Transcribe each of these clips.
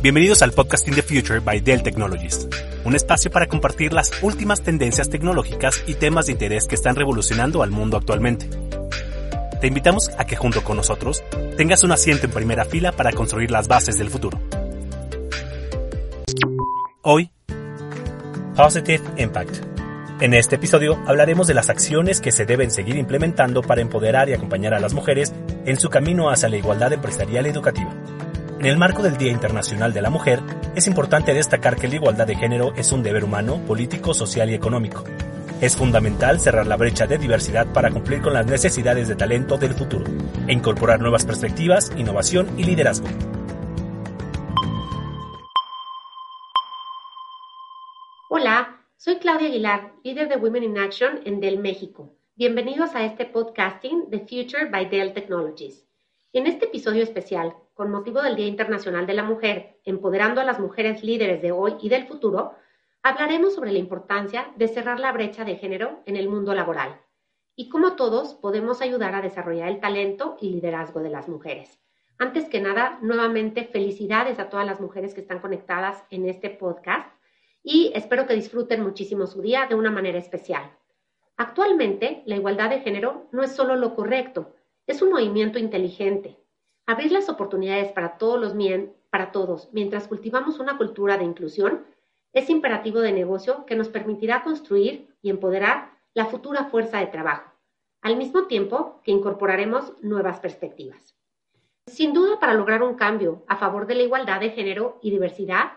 Bienvenidos al Podcasting the Future by Dell Technologies, un espacio para compartir las últimas tendencias tecnológicas y temas de interés que están revolucionando al mundo actualmente. Te invitamos a que junto con nosotros tengas un asiento en primera fila para construir las bases del futuro. Hoy, Positive Impact. En este episodio hablaremos de las acciones que se deben seguir implementando para empoderar y acompañar a las mujeres en su camino hacia la igualdad empresarial y educativa. En el marco del Día Internacional de la Mujer, es importante destacar que la igualdad de género es un deber humano, político, social y económico. Es fundamental cerrar la brecha de diversidad para cumplir con las necesidades de talento del futuro e incorporar nuevas perspectivas, innovación y liderazgo. Hola, soy Claudia Aguilar, líder de Women in Action en Dell México. Bienvenidos a este podcasting The Future by Dell Technologies. En este episodio especial, con motivo del Día Internacional de la Mujer, empoderando a las mujeres líderes de hoy y del futuro, hablaremos sobre la importancia de cerrar la brecha de género en el mundo laboral y cómo todos podemos ayudar a desarrollar el talento y liderazgo de las mujeres. Antes que nada, nuevamente felicidades a todas las mujeres que están conectadas en este podcast y espero que disfruten muchísimo su día de una manera especial. Actualmente, la igualdad de género no es solo lo correcto, es un movimiento inteligente. Abrir las oportunidades para todos, los para todos mientras cultivamos una cultura de inclusión es imperativo de negocio que nos permitirá construir y empoderar la futura fuerza de trabajo, al mismo tiempo que incorporaremos nuevas perspectivas. Sin duda, para lograr un cambio a favor de la igualdad de género y diversidad,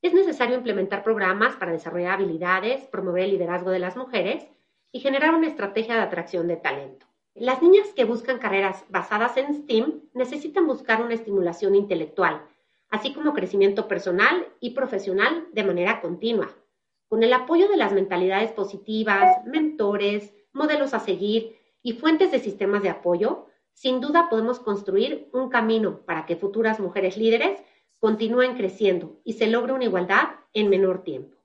es necesario implementar programas para desarrollar habilidades, promover el liderazgo de las mujeres y generar una estrategia de atracción de talento. Las niñas que buscan carreras basadas en STEAM necesitan buscar una estimulación intelectual, así como crecimiento personal y profesional de manera continua. Con el apoyo de las mentalidades positivas, mentores, modelos a seguir y fuentes de sistemas de apoyo, sin duda podemos construir un camino para que futuras mujeres líderes continúen creciendo y se logre una igualdad en menor tiempo.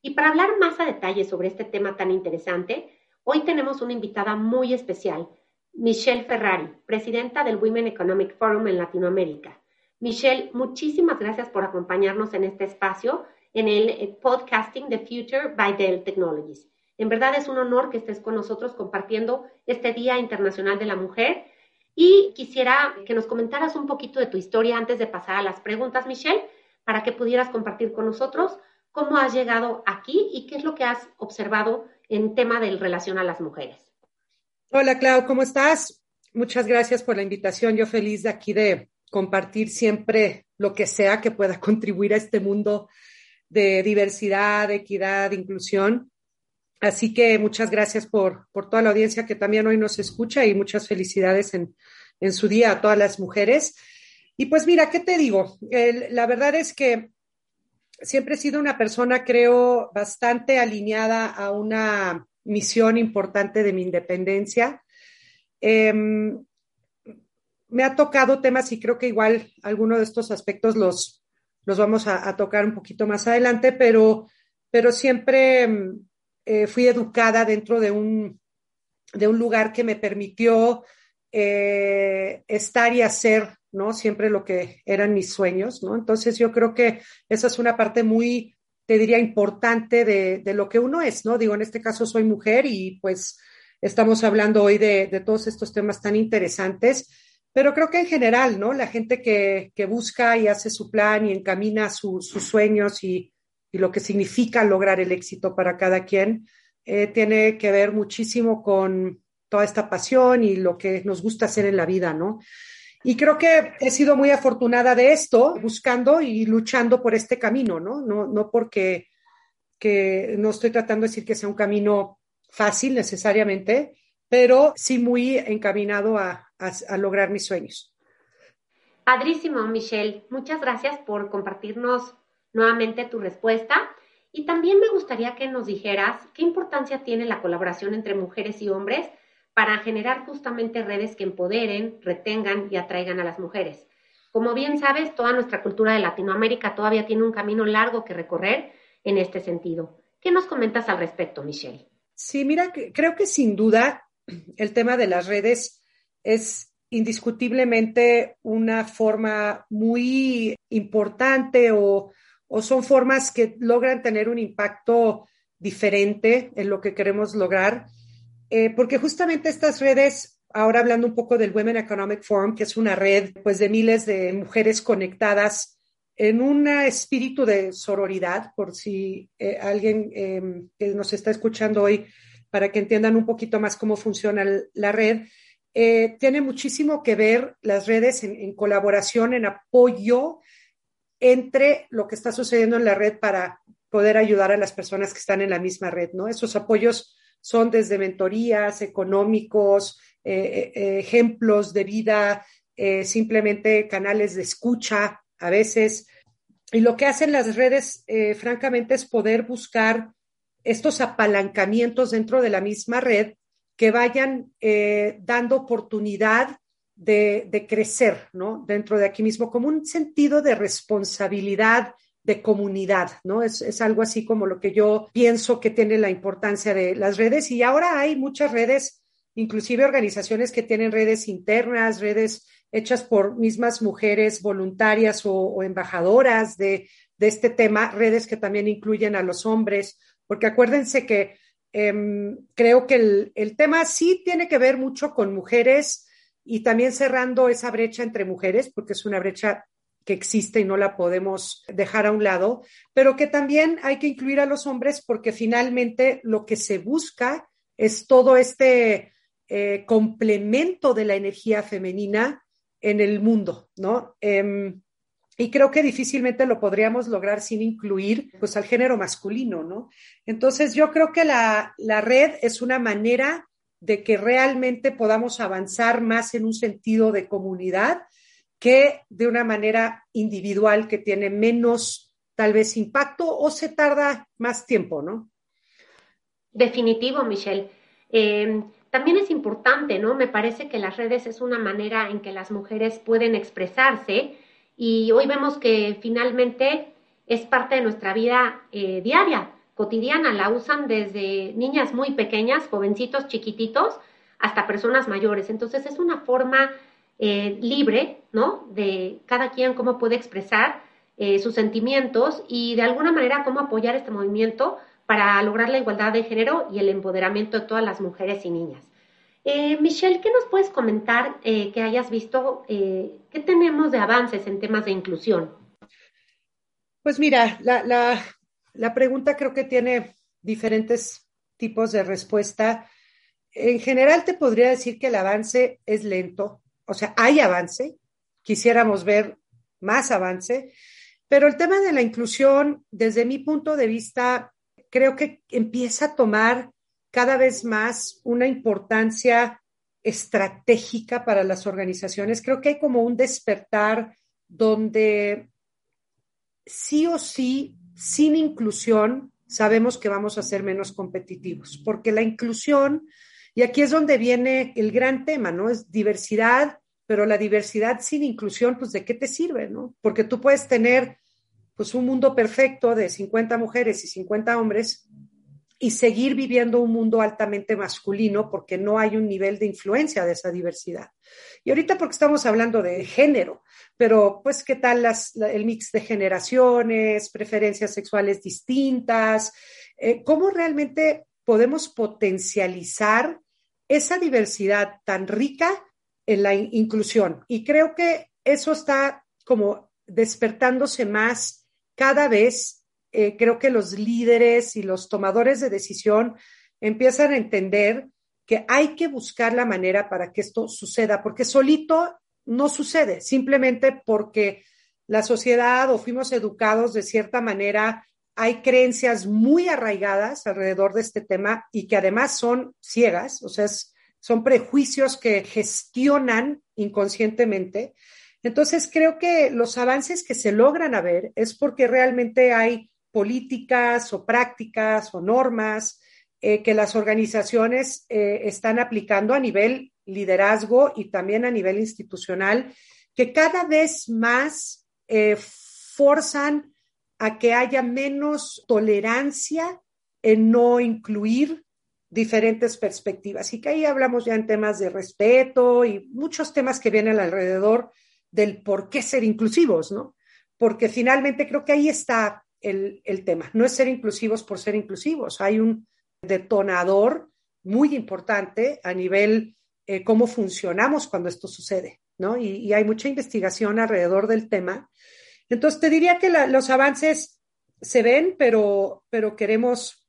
Y para hablar más a detalle sobre este tema tan interesante, Hoy tenemos una invitada muy especial, Michelle Ferrari, presidenta del Women Economic Forum en Latinoamérica. Michelle, muchísimas gracias por acompañarnos en este espacio, en el eh, podcasting The Future by Dell Technologies. En verdad es un honor que estés con nosotros compartiendo este Día Internacional de la Mujer y quisiera que nos comentaras un poquito de tu historia antes de pasar a las preguntas, Michelle, para que pudieras compartir con nosotros cómo has llegado aquí y qué es lo que has observado en tema de relación a las mujeres. Hola, Clau, ¿cómo estás? Muchas gracias por la invitación. Yo feliz de aquí de compartir siempre lo que sea que pueda contribuir a este mundo de diversidad, equidad, inclusión. Así que muchas gracias por, por toda la audiencia que también hoy nos escucha y muchas felicidades en, en su día a todas las mujeres. Y pues mira, ¿qué te digo? la verdad es que siempre he sido una persona, creo, bastante alineada a una misión importante de mi independencia. Em, me ha tocado temas y creo que igual algunos de estos aspectos los, los vamos a, tocar un poquito más adelante, pero, pero siempre em, eh, fui educada dentro de un, de un lugar que me permitió eh, estar y hacer ¿no? Siempre lo que eran mis sueños, ¿no? Entonces yo creo que esa es una parte muy, te diría, importante de, lo que uno es, ¿no? Digo, en este caso soy mujer y pues estamos hablando hoy de, todos estos temas tan interesantes, pero creo que en general, ¿no? La gente que, busca y hace su plan y encamina sus sueños y, lo que significa lograr el éxito para cada quien, eh, tiene que ver muchísimo con toda esta pasión y lo que nos gusta hacer en la vida, ¿no? Y creo que he sido muy afortunada de esto, buscando y luchando por este camino, ¿no? No, no porque que no estoy tratando de decir que sea un camino fácil necesariamente, pero sí muy encaminado a, a, lograr mis sueños. Padrísimo, Michelle. Muchas gracias por compartirnos nuevamente tu respuesta. Y también me gustaría que nos dijeras qué importancia tiene la colaboración entre mujeres y hombres para generar justamente redes que empoderen, retengan y atraigan a las mujeres. Como bien sabes, toda nuestra cultura de Latinoamérica todavía tiene un camino largo que recorrer en este sentido. ¿Qué nos comentas al respecto, Michelle? Sí, mira, creo que sin duda el tema de las redes es indiscutiblemente una forma muy importante o, son formas que logran tener un impacto diferente en lo que queremos lograr, eh, porque justamente estas redes, ahora hablando un poco del Women Economic Forum, que es una red pues de miles de mujeres conectadas en un espíritu de sororidad, por si eh, alguien em, que nos está escuchando hoy, para que entiendan un poquito más cómo funciona la red, eh, tiene muchísimo que ver las redes en, colaboración, en apoyo entre lo que está sucediendo en la red para poder ayudar a las personas que están en la misma red, ¿no? Esos apoyos son desde mentorías económicos, eh, eh, ejemplos de vida, simplemente canales de escucha a veces. Y lo que hacen las redes, francamente, es poder buscar estos apalancamientos dentro de la misma red que vayan eh, dando oportunidad de, crecer, ¿no? Dentro de aquí mismo, como un sentido de responsabilidad de comunidad, ¿no? Es, es, algo así como lo que yo pienso que tiene la importancia de las redes y ahora hay muchas redes, inclusive organizaciones que tienen redes internas, redes hechas por mismas mujeres voluntarias o, embajadoras de, de, este tema, redes que también incluyen a los hombres, porque acuérdense que Em, creo que el, tema sí tiene que ver mucho con mujeres y también cerrando esa brecha entre mujeres, porque es una brecha que existe y no la podemos dejar a un lado, pero que también hay que incluir a los hombres porque finalmente lo que se busca es todo este eh, complemento de la energía femenina en el mundo, ¿no? Em, y creo que difícilmente lo podríamos lograr sin incluir pues al género masculino, ¿no? Entonces yo creo que la, red es una manera de que realmente podamos avanzar más en un sentido de comunidad que de una manera individual que tiene menos tal vez impacto o se tarda más tiempo, ¿no? Definitivo, Michelle. Eh, también es importante, ¿no? Me parece que las redes es una manera en que las mujeres pueden expresarse y hoy vemos que finalmente es parte de nuestra vida eh, diaria, cotidiana, la usan desde niñas muy pequeñas, jovencitos chiquititos, hasta personas mayores. Entonces es una forma eh, libre, ¿no? De cada quien cómo puede expresar eh, sus sentimientos y de alguna manera cómo apoyar este movimiento para lograr la igualdad de género y el empoderamiento de todas las mujeres y niñas. Eh, Michelle, ¿qué nos puedes comentar que hayas visto? ¿Qué tenemos de avances en temas de inclusión? Pues mira, la, la pregunta creo que tiene diferentes tipos de respuesta. En general te podría decir que el avance es lento, o sea, hay avance, quisiéramos ver más avance, pero el tema de la inclusión, desde mi punto de vista, creo que empieza a tomar cada vez más una importancia estratégica para las organizaciones. Creo que hay como un despertar donde sí o sí, sin inclusión, sabemos que vamos a ser menos competitivos, porque la inclusión, y aquí es donde viene el gran tema, ¿no? Es diversidad, pero la diversidad sin inclusión, pues ¿de qué te sirve, ¿no? Porque tú puedes tener pues un mundo perfecto de 50 mujeres y 50 hombres, y seguir viviendo un mundo altamente masculino porque no hay un nivel de influencia de esa diversidad. Y ahorita porque estamos hablando de género, pero pues qué tal el mix de generaciones, preferencias sexuales distintas, eh, cómo realmente podemos potencializar esa diversidad tan rica en la inclusión. Y creo que eso está como despertándose más cada vez eh, creo que los líderes y los tomadores de decisión empiezan a entender que hay que buscar la manera para que esto suceda, porque solito no sucede, simplemente porque la sociedad o fuimos educados de cierta manera, hay creencias muy arraigadas alrededor de este tema y que además son ciegas, o sea, son prejuicios que gestionan inconscientemente. Entonces, creo que los avances que se logran a ver es porque realmente hay políticas o prácticas o normas eh, que las organizaciones eh, están aplicando a nivel liderazgo y también a nivel institucional, que cada vez más eh, forzan a que haya menos tolerancia en no incluir diferentes perspectivas. Y que ahí hablamos ya en temas de respeto y muchos temas que vienen alrededor del por qué ser inclusivos, ¿no? Porque finalmente creo que ahí está el, tema. No es ser inclusivos por ser inclusivos. Hay un detonador muy importante a nivel eh, cómo funcionamos cuando esto sucede, ¿no? Y, hay mucha investigación alrededor del tema. Entonces, te diría que los avances se ven, pero, pero queremos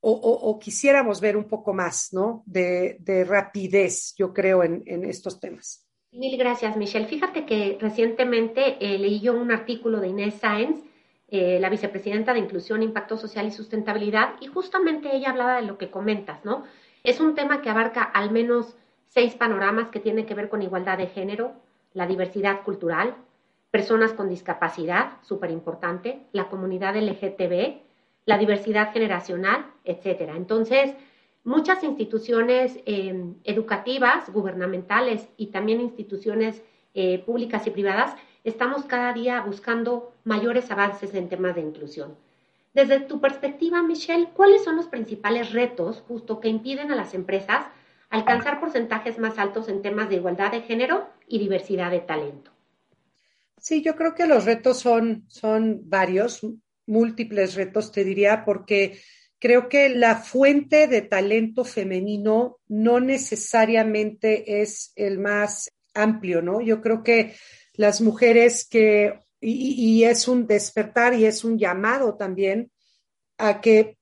o, quisiéramos ver un poco más, ¿no? De, rapidez, yo creo, en, estos temas. Mil gracias, Michelle. Fíjate que recientemente eh, leí yo un artículo de Inés Sáenz, eh, la vicepresidenta de Inclusión, Impacto Social y Sustentabilidad, y justamente ella hablaba de lo que comentas, ¿no? Es un tema que abarca al menos seis panoramas que tienen que ver con igualdad de género, la diversidad cultural, personas con discapacidad, súper importante, la comunidad LGTB, la diversidad generacional, etcétera. Entonces, muchas instituciones eh, educativas, gubernamentales y también instituciones eh, públicas y privadas estamos cada día buscando mayores avances en temas de inclusión. Desde tu perspectiva, Michelle, ¿cuáles son los principales retos justo que impiden a las empresas alcanzar porcentajes más altos en temas de igualdad de género y diversidad de talento? Sí, yo creo que los retos son, son varios múltiples retos, te diría, porque creo que la fuente de talento femenino no necesariamente es el más amplio, ¿no? Yo creo que las mujeres que, y, es un despertar y es un llamado también a que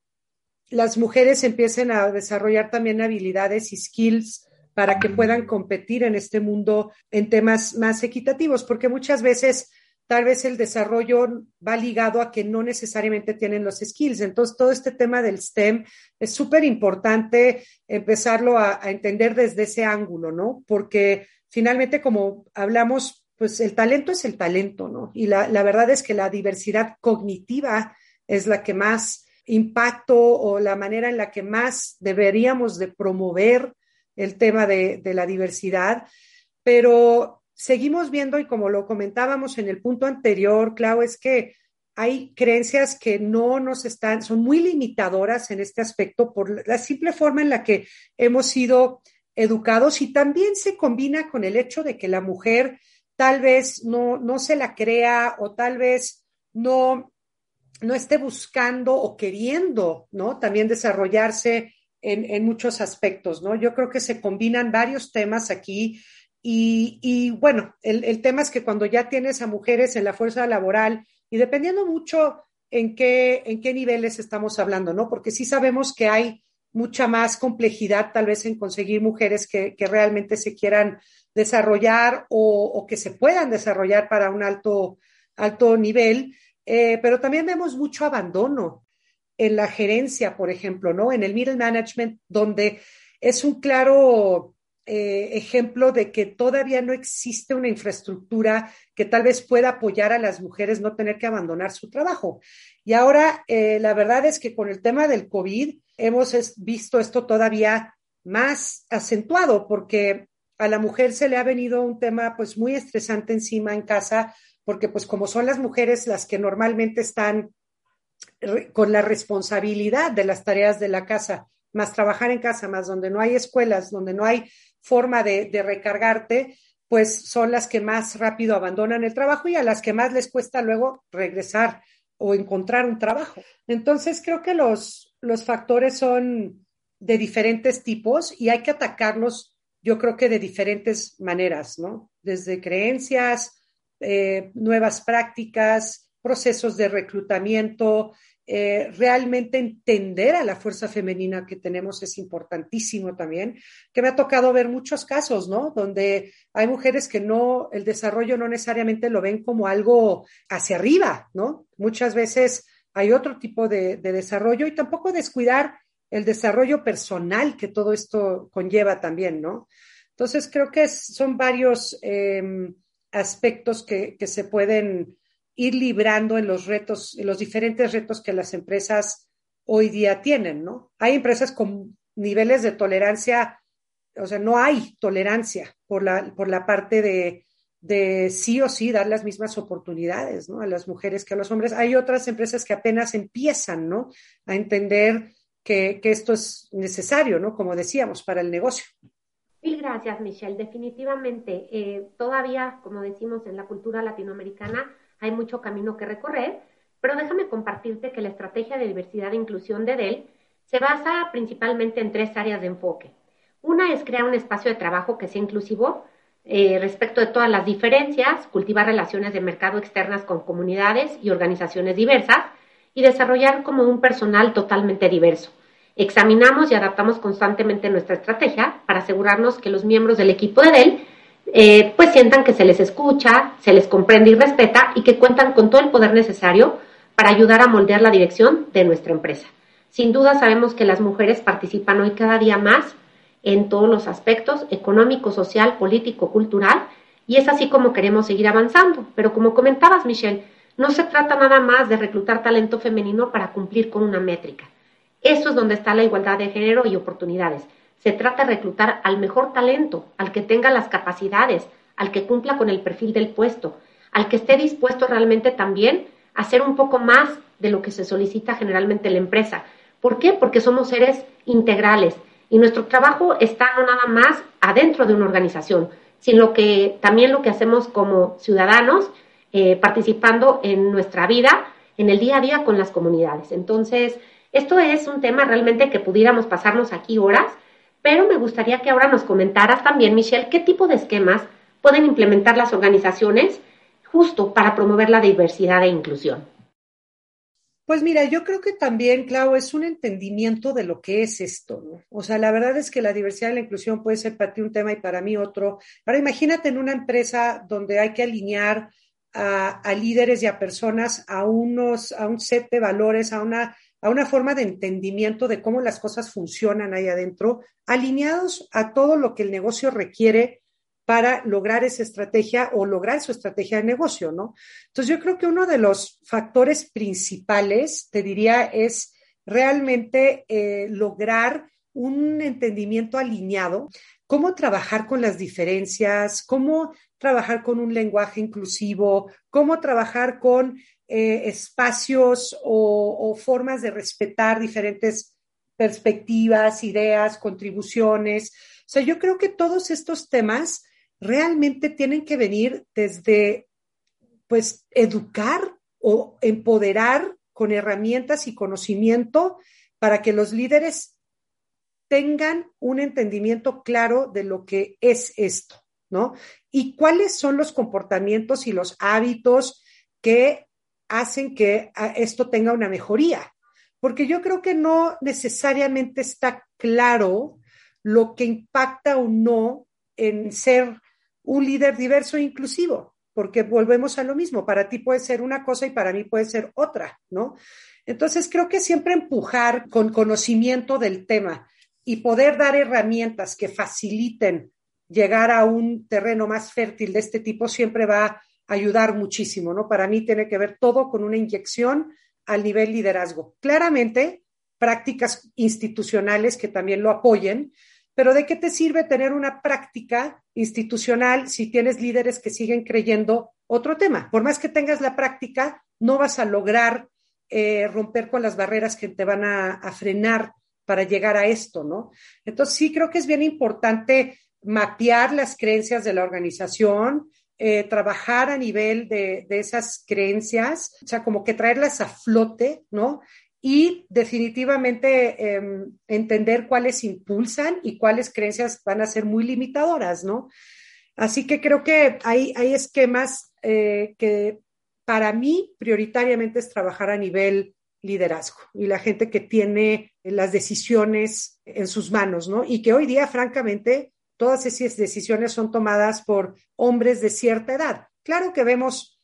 las mujeres empiecen a desarrollar también habilidades y skills para que puedan competir en este mundo en temas más equitativos, porque muchas veces tal vez el desarrollo va ligado a que no necesariamente tienen los skills. Entonces, todo este tema del STEM es súper importante empezarlo a, entender desde ese ángulo, ¿no? Porque finalmente, como hablamos, pues el talento es el talento, ¿no? Y la, verdad es que la diversidad cognitiva es la que más impacto o la manera en la que más deberíamos de promover el tema de, la diversidad, pero seguimos viendo, y como lo comentábamos en el punto anterior, Clau, es que hay creencias que no nos están, son muy limitadoras en este aspecto por la simple forma en la que hemos sido educados y también se combina con el hecho de que la mujer tal vez no, no se la crea o tal vez no, no esté buscando o queriendo, ¿no? También desarrollarse en, muchos aspectos, ¿no? Yo creo que se combinan varios temas aquí y, bueno, el, tema es que cuando ya tienes a mujeres en la fuerza laboral y dependiendo mucho en qué, en qué niveles estamos hablando, ¿no? Porque sí sabemos que hay mucha más complejidad tal vez en conseguir mujeres que, realmente se quieran desarrollar o, que se puedan desarrollar para un alto, alto nivel, eh, pero también vemos mucho abandono en la gerencia, por ejemplo, ¿no? En el middle management, donde es un claro eh, ejemplo de que todavía no existe una infraestructura que tal vez pueda apoyar a las mujeres no tener que abandonar su trabajo. Y ahora, eh, la verdad es que con el tema del COVID hemos visto esto todavía más acentuado porque a la mujer se le ha venido un tema pues muy estresante encima en casa porque pues como son las mujeres las que normalmente están con la responsabilidad de las tareas de la casa, más trabajar en casa, más donde no hay escuelas, donde no hay forma de, recargarte, pues son las que más rápido abandonan el trabajo y a las que más les cuesta luego regresar o encontrar un trabajo. Entonces, creo que los, factores son de diferentes tipos y hay que atacarlos, yo creo que de diferentes maneras, ¿no? Desde creencias, eh, nuevas prácticas, procesos de reclutamiento, eh, realmente entender a la fuerza femenina que tenemos es importantísimo también, que me ha tocado ver muchos casos, ¿no? Donde hay mujeres que no, el desarrollo no necesariamente lo ven como algo hacia arriba, ¿no? Muchas veces hay otro tipo de, desarrollo y tampoco descuidar el desarrollo personal que todo esto conlleva también, ¿no? Entonces creo que son varios em, aspectos que, que se pueden ir librando en los retos, en los diferentes retos que las empresas hoy día tienen, ¿no? Hay empresas con niveles de tolerancia, o sea, no hay tolerancia por la, por la parte de, de sí o sí dar las mismas oportunidades, ¿no? A las mujeres que a los hombres. Hay otras empresas que apenas empiezan, ¿no? A entender que, que esto es necesario, ¿no? Como decíamos, para el negocio. Mil gracias, Michelle. Definitivamente, eh, todavía, como decimos en la cultura latinoamericana, hay mucho camino que recorrer, pero déjame compartirte que la estrategia de diversidad e inclusión de Dell se basa principalmente en tres áreas de enfoque. Una es crear un espacio de trabajo que sea inclusivo eh, respecto de todas las diferencias, cultivar relaciones de mercado externas con comunidades y organizaciones diversas y desarrollar como un personal totalmente diverso. Examinamos y adaptamos constantemente nuestra estrategia para asegurarnos que los miembros del equipo de Dell eh, pues sientan que se les escucha, se les comprende y respeta y que cuentan con todo el poder necesario para ayudar a moldear la dirección de nuestra empresa. Sin duda sabemos que las mujeres participan hoy cada día más en todos los aspectos económico, social, político, cultural, y es así como queremos seguir avanzando. Pero como comentabas, Michelle, no se trata nada más de reclutar talento femenino para cumplir con una métrica. Eso es donde está la igualdad de género y oportunidades. Se trata de reclutar al mejor talento, al que tenga las capacidades, al que cumpla con el perfil del puesto, al que esté dispuesto realmente también a hacer un poco más de lo que se solicita generalmente en la empresa. ¿Por qué? Porque somos seres integrales y nuestro trabajo está no nada más adentro de una organización, sino que también lo que hacemos como ciudadanos, eh, participando en nuestra vida, en el día a día con las comunidades. Entonces, esto es un tema realmente que pudiéramos pasarnos aquí horas, pero me gustaría que ahora nos comentaras también, Michelle, qué tipo de esquemas pueden implementar las organizaciones justo para promover la diversidad e inclusión. Pues mira, yo creo que también, Clau, es un entendimiento de lo que es esto, ¿no? O sea, la verdad es que la diversidad y la inclusión puede ser para ti un tema y para mí otro. Ahora imagínate en una empresa donde hay que alinear a, a líderes y a personas a unos, a un set de valores, a una a una forma de entendimiento de cómo las cosas funcionan ahí adentro, alineados a todo lo que el negocio requiere para lograr esa estrategia o lograr su estrategia de negocio, ¿no? Entonces yo creo que uno de los factores principales, te diría, es realmente eh, lograr un entendimiento alineado, cómo trabajar con las diferencias, cómo trabajar con un lenguaje inclusivo, cómo trabajar con eh, espacios o, formas de respetar diferentes perspectivas, ideas, contribuciones. O sea, yo creo que todos estos temas realmente tienen que venir desde, pues, educar o empoderar con herramientas y conocimiento para que los líderes tengan un entendimiento claro de lo que es esto, ¿no? Y cuáles son los comportamientos y los hábitos que hacen que ah, esto tenga una mejoría, porque yo creo que no necesariamente está claro lo que impacta o no en ser un líder diverso e inclusivo, porque volvemos a lo mismo, para ti puede ser una cosa y para mí puede ser otra, ¿no? Entonces creo que siempre empujar con conocimiento del tema y poder dar herramientas que faciliten llegar a un terreno más fértil de este tipo siempre va ayudar muchísimo, ¿no? Para mí tiene que ver todo con una inyección al nivel liderazgo. Claramente, prácticas institucionales que también lo apoyen, pero ¿de qué te sirve tener una práctica institucional si tienes líderes que siguen creyendo otro tema? Por más que tengas la práctica, no vas a lograr eh, romper con las barreras que te van a, a frenar para llegar a esto, ¿no? Entonces sí creo que es bien importante mapear las creencias de la organización, eh, trabajar a nivel de, esas creencias, o sea, como que traerlas a flote, ¿no? Y definitivamente em, entender cuáles impulsan y cuáles creencias van a ser muy limitadoras, ¿no? Así que creo que hay, esquemas eh, que para mí prioritariamente es trabajar a nivel liderazgo y la gente que tiene las decisiones en sus manos, ¿no? Y que hoy día, francamente, todas esas decisiones son tomadas por hombres de cierta edad. Claro que vemos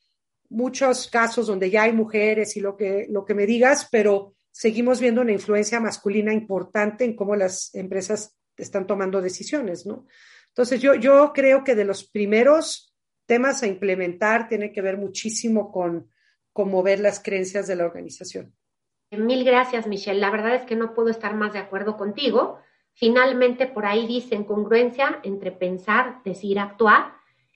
muchos casos donde ya hay mujeres y lo que, lo que me digas, pero seguimos viendo una influencia masculina importante en cómo las empresas están tomando decisiones, ¿no? Entonces, yo, yo creo que de los primeros temas a implementar tiene que ver muchísimo con, con mover las creencias de la organización. Mil gracias, Michelle. La verdad es que no puedo estar más de acuerdo contigo. Finalmente, por ahí dicen congruencia entre pensar, decir, actuar.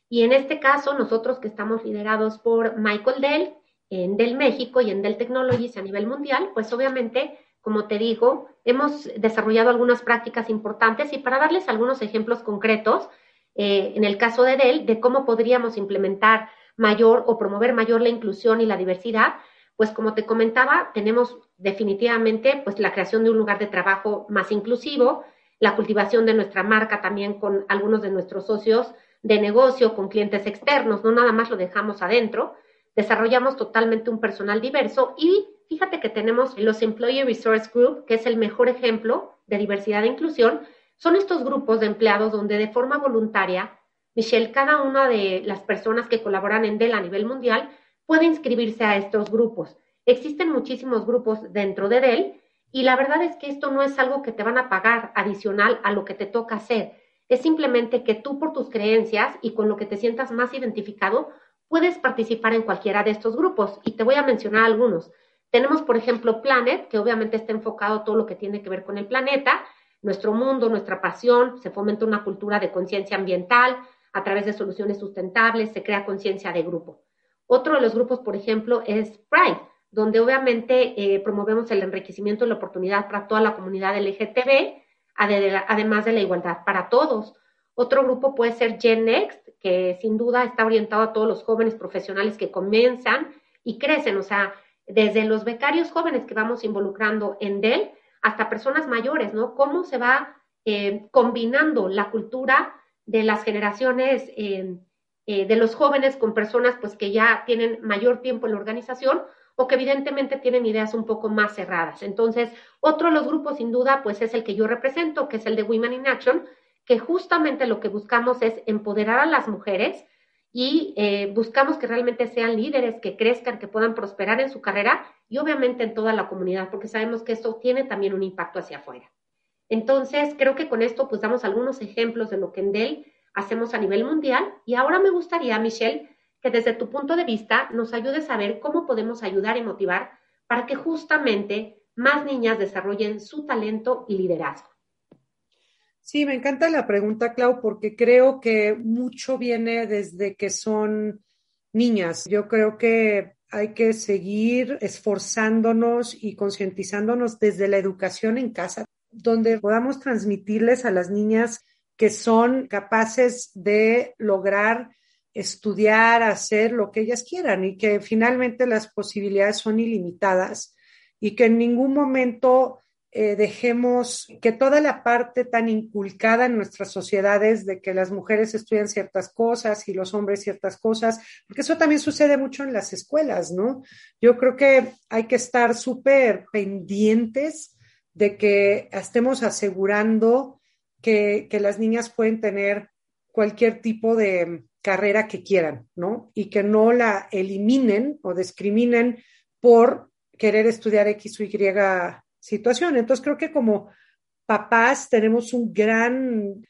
Y en este caso, nosotros que estamos liderados por Michael Dell en Dell México y en Dell Technologies a nivel mundial, pues obviamente, como te digo, hemos desarrollado algunas prácticas importantes y para darles algunos ejemplos concretos, eh, en el caso de Dell, de cómo podríamos implementar mayor o promover mayor la inclusión y la diversidad, pues como te comentaba, tenemos definitivamente pues la creación de un lugar de trabajo más inclusivo, la cultivación de nuestra marca también con algunos de nuestros socios de negocio, con clientes externos, no nada más lo dejamos adentro, desarrollamos totalmente un personal diverso y fíjate que tenemos los Employee Resource Group, que es el mejor ejemplo de diversidad e inclusión, son estos grupos de empleados donde de forma voluntaria, Michelle, cada una de las personas que colaboran en Dell a nivel mundial puede inscribirse a estos grupos. Existen muchísimos grupos dentro de Dell y la verdad es que esto no es algo que te van a pagar adicional a lo que te toca hacer. Es simplemente que tú por tus creencias y con lo que te sientas más identificado, puedes participar en cualquiera de estos grupos. Y te voy a mencionar algunos. Tenemos, por ejemplo, Planet, que obviamente está enfocado todo lo que tiene que ver con el planeta, nuestro mundo, nuestra pasión, se fomenta una cultura de conciencia ambiental a través de soluciones sustentables, se crea conciencia de grupo. Otro de los grupos, por ejemplo, es Pride, donde obviamente eh, promovemos el enriquecimiento y la oportunidad para toda la comunidad LGTB, además de la igualdad para todos. Otro grupo puede ser Gen Next, que sin duda está orientado a todos los jóvenes profesionales que comienzan y crecen, o sea, desde los becarios jóvenes que vamos involucrando en Dell hasta personas mayores, ¿no? Cómo se va eh, combinando la cultura de las generaciones eh, de los jóvenes con personas pues que ya tienen mayor tiempo en la organización o que evidentemente tienen ideas un poco más cerradas. Entonces, otro de los grupos, sin duda, pues es el que yo represento, que es el de Women in Action, que justamente lo que buscamos es empoderar a las mujeres y eh, buscamos que realmente sean líderes, que crezcan, que puedan prosperar en su carrera y obviamente en toda la comunidad, porque sabemos que esto tiene también un impacto hacia afuera. Entonces, creo que con esto pues damos algunos ejemplos de lo que en Dell hacemos a nivel mundial y ahora me gustaría, Michelle, que desde tu punto de vista nos ayudes a ver cómo podemos ayudar y motivar para que justamente más niñas desarrollen su talento y liderazgo. Sí, me encanta la pregunta, Clau, porque creo que mucho viene desde que son niñas. Yo creo que hay que seguir esforzándonos y concientizándonos desde la educación en casa, donde podamos transmitirles a las niñas que son capaces de lograr estudiar, hacer lo que ellas quieran y que finalmente las posibilidades son ilimitadas y que en ningún momento eh, dejemos que toda la parte tan inculcada en nuestras sociedades de que las mujeres estudian ciertas cosas y los hombres ciertas cosas, porque eso también sucede mucho en las escuelas, ¿no? Yo creo que hay que estar súper pendientes de que estemos asegurando que, que las niñas pueden tener cualquier tipo de carrera que quieran, ¿no? Y que no la eliminen o discriminen por querer estudiar X o Y situación. Entonces creo que como papás tenemos un gran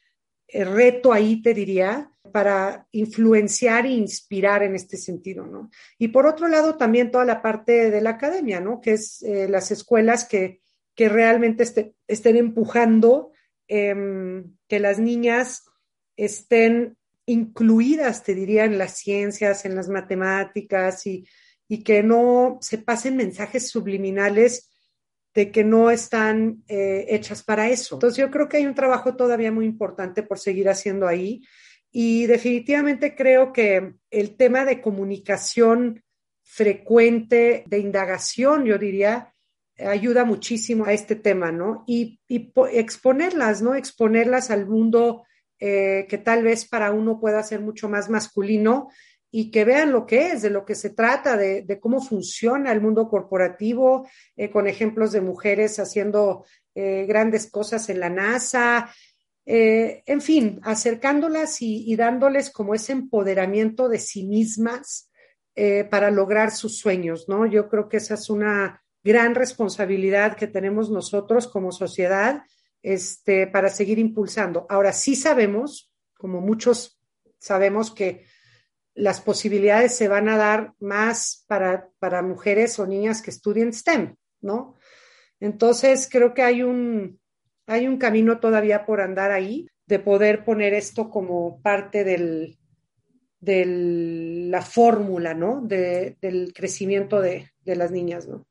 eh, reto ahí, te diría, para influenciar e inspirar en este sentido, ¿no? Y por otro lado, también toda la parte de la academia, ¿no? Que es eh, las escuelas que, que realmente este, estén empujando em, que las niñas estén incluidas, te diría, en las ciencias, en las matemáticas y, y que no se pasen mensajes subliminales de que no están eh, hechas para eso. Entonces yo creo que hay un trabajo todavía muy importante por seguir haciendo ahí y definitivamente creo que el tema de comunicación frecuente, de indagación, yo diría, ayuda muchísimo a este tema, ¿no? Y, exponerlas, ¿no? Exponerlas al mundo eh, que tal vez para uno pueda ser mucho más masculino y que vean lo que es, de lo que se trata, de, cómo funciona el mundo corporativo, eh, con ejemplos de mujeres haciendo eh, grandes cosas en la NASA, en fin, acercándolas y, dándoles como ese empoderamiento de sí mismas para lograr sus sueños, ¿no? Yo creo que esa es una gran responsabilidad que tenemos nosotros como sociedad este, para seguir impulsando. Ahora sí sabemos, como muchos sabemos que las posibilidades se van a dar más para, para mujeres o niñas que estudien STEM, ¿no? Entonces, creo que hay un, hay un camino todavía por andar ahí de poder poner esto como parte del, de la fórmula, ¿no? del crecimiento de, las niñas, ¿no?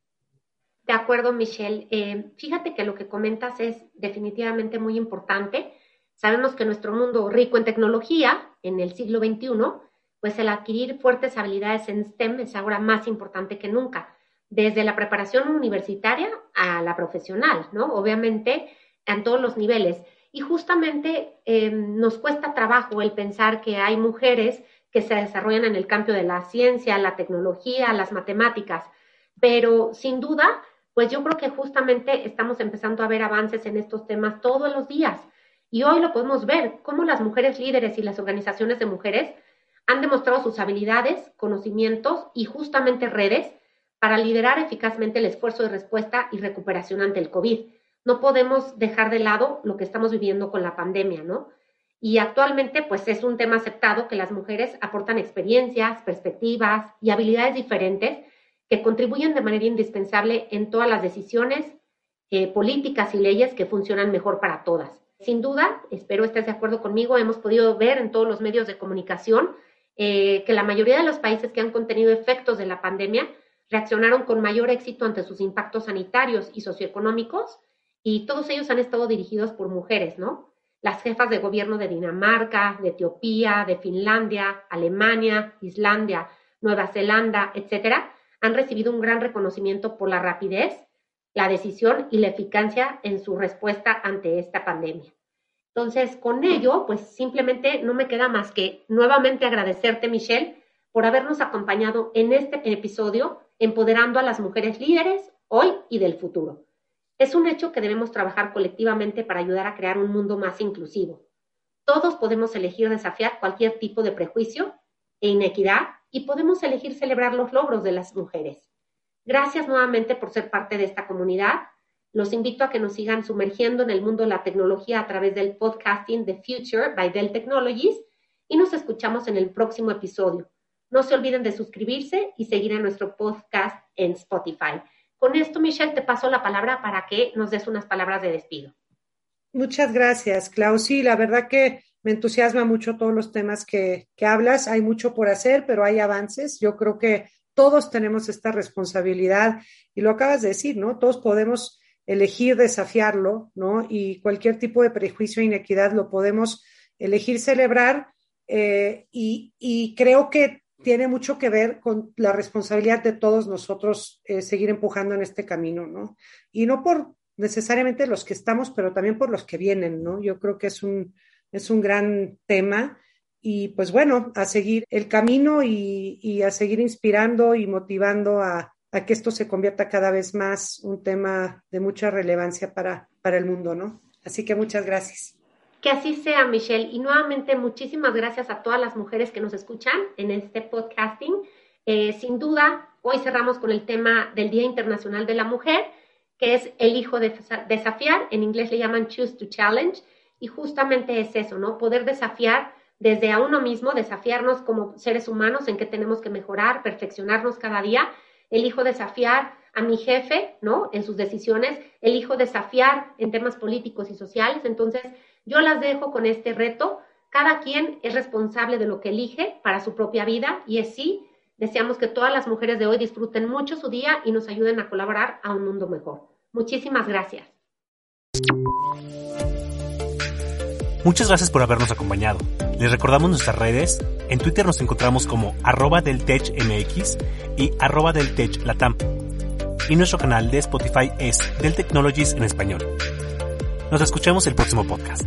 De acuerdo, Michelle. Eh, fíjate que lo que comentas es definitivamente muy importante. Sabemos que nuestro mundo rico en tecnología, en el siglo XXI, pues el adquirir fuertes habilidades en STEM es ahora más importante que nunca, desde la preparación universitaria a la profesional, ¿no? Obviamente, en todos los niveles. Y justamente eh, nos cuesta trabajo el pensar que hay mujeres que se desarrollan en el campo de la ciencia, la tecnología, las matemáticas, pero sin duda, pues yo creo que justamente estamos empezando a ver avances en estos temas todos los días. Y hoy lo podemos ver, cómo las mujeres líderes y las organizaciones de mujeres han demostrado sus habilidades, conocimientos y justamente redes para liderar eficazmente el esfuerzo de respuesta y recuperación ante el COVID. No podemos dejar de lado lo que estamos viviendo con la pandemia, ¿no? Y actualmente, pues es un tema aceptado que las mujeres aportan experiencias, perspectivas y habilidades diferentes que contribuyen de manera indispensable en todas las decisiones, eh, políticas y leyes que funcionan mejor para todas. Sin duda, espero estés de acuerdo conmigo, hemos podido ver en todos los medios de comunicación eh, que la mayoría de los países que han contenido efectos de la pandemia reaccionaron con mayor éxito ante sus impactos sanitarios y socioeconómicos y todos ellos han estado dirigidos por mujeres, ¿no? Las jefas de gobierno de Dinamarca, de Etiopía, de Finlandia, Alemania, Islandia, Nueva Zelanda, etcétera, han recibido un gran reconocimiento por la rapidez, la decisión y la eficacia en su respuesta ante esta pandemia. Entonces, con ello, pues simplemente no me queda más que nuevamente agradecerte, Michelle, por habernos acompañado en este episodio, empoderando a las mujeres líderes hoy y del futuro. Es un hecho que debemos trabajar colectivamente para ayudar a crear un mundo más inclusivo. Todos podemos elegir desafiar cualquier tipo de prejuicio e inequidad y podemos elegir celebrar los logros de las mujeres. Gracias nuevamente por ser parte de esta comunidad. Los invito a que nos sigan sumergiendo en el mundo de la tecnología a través del podcasting The Future by Dell Technologies y nos escuchamos en el próximo episodio. No se olviden de suscribirse y seguir a nuestro podcast en Spotify. Con esto, Michelle, te paso la palabra para que nos des unas palabras de despido. Muchas gracias, Clau. Sí, la verdad que me entusiasma mucho todos los temas que, que hablas. Hay mucho por hacer, pero hay avances. Yo creo que todos tenemos esta responsabilidad y lo acabas de decir, ¿no? Todos podemos elegir desafiarlo, ¿no? Y cualquier tipo de prejuicio e inequidad lo podemos elegir celebrar eh, y, y, creo que tiene mucho que ver con la responsabilidad de todos nosotros eh, seguir empujando en este camino, ¿no? Y no por necesariamente los que estamos, pero también por los que vienen, ¿no? Yo creo que es un, es un gran tema y pues bueno, a seguir el camino y, y a seguir inspirando y motivando a, a, que esto se convierta cada vez más un tema de mucha relevancia para, para el mundo, ¿no? Así que muchas gracias. Que así sea, Michelle. Y nuevamente, muchísimas gracias a todas las mujeres que nos escuchan en este podcasting. Eh, sin duda, hoy cerramos con el tema del Día Internacional de la Mujer, que es el hijo de desafiar. En inglés le llaman choose to challenge. Y justamente es eso, ¿no? Poder desafiar desde a uno mismo, desafiarnos como seres humanos en que tenemos que mejorar, perfeccionarnos cada día. Elijo desafiar a mi jefe, ¿no? En sus decisiones. Elijo desafiar en temas políticos y sociales. Entonces, yo las dejo con este reto. Cada quien es responsable de lo que elige para su propia vida y así deseamos que todas las mujeres de hoy disfruten mucho su día y nos ayuden a colaborar a un mundo mejor. Muchísimas gracias. Muchas gracias por habernos acompañado. Les recordamos nuestras redes. En Twitter nos encontramos como arroba del MX y arroba del Latam. Y nuestro canal de Spotify es Del Technologies en español. Nos escuchamos el próximo podcast.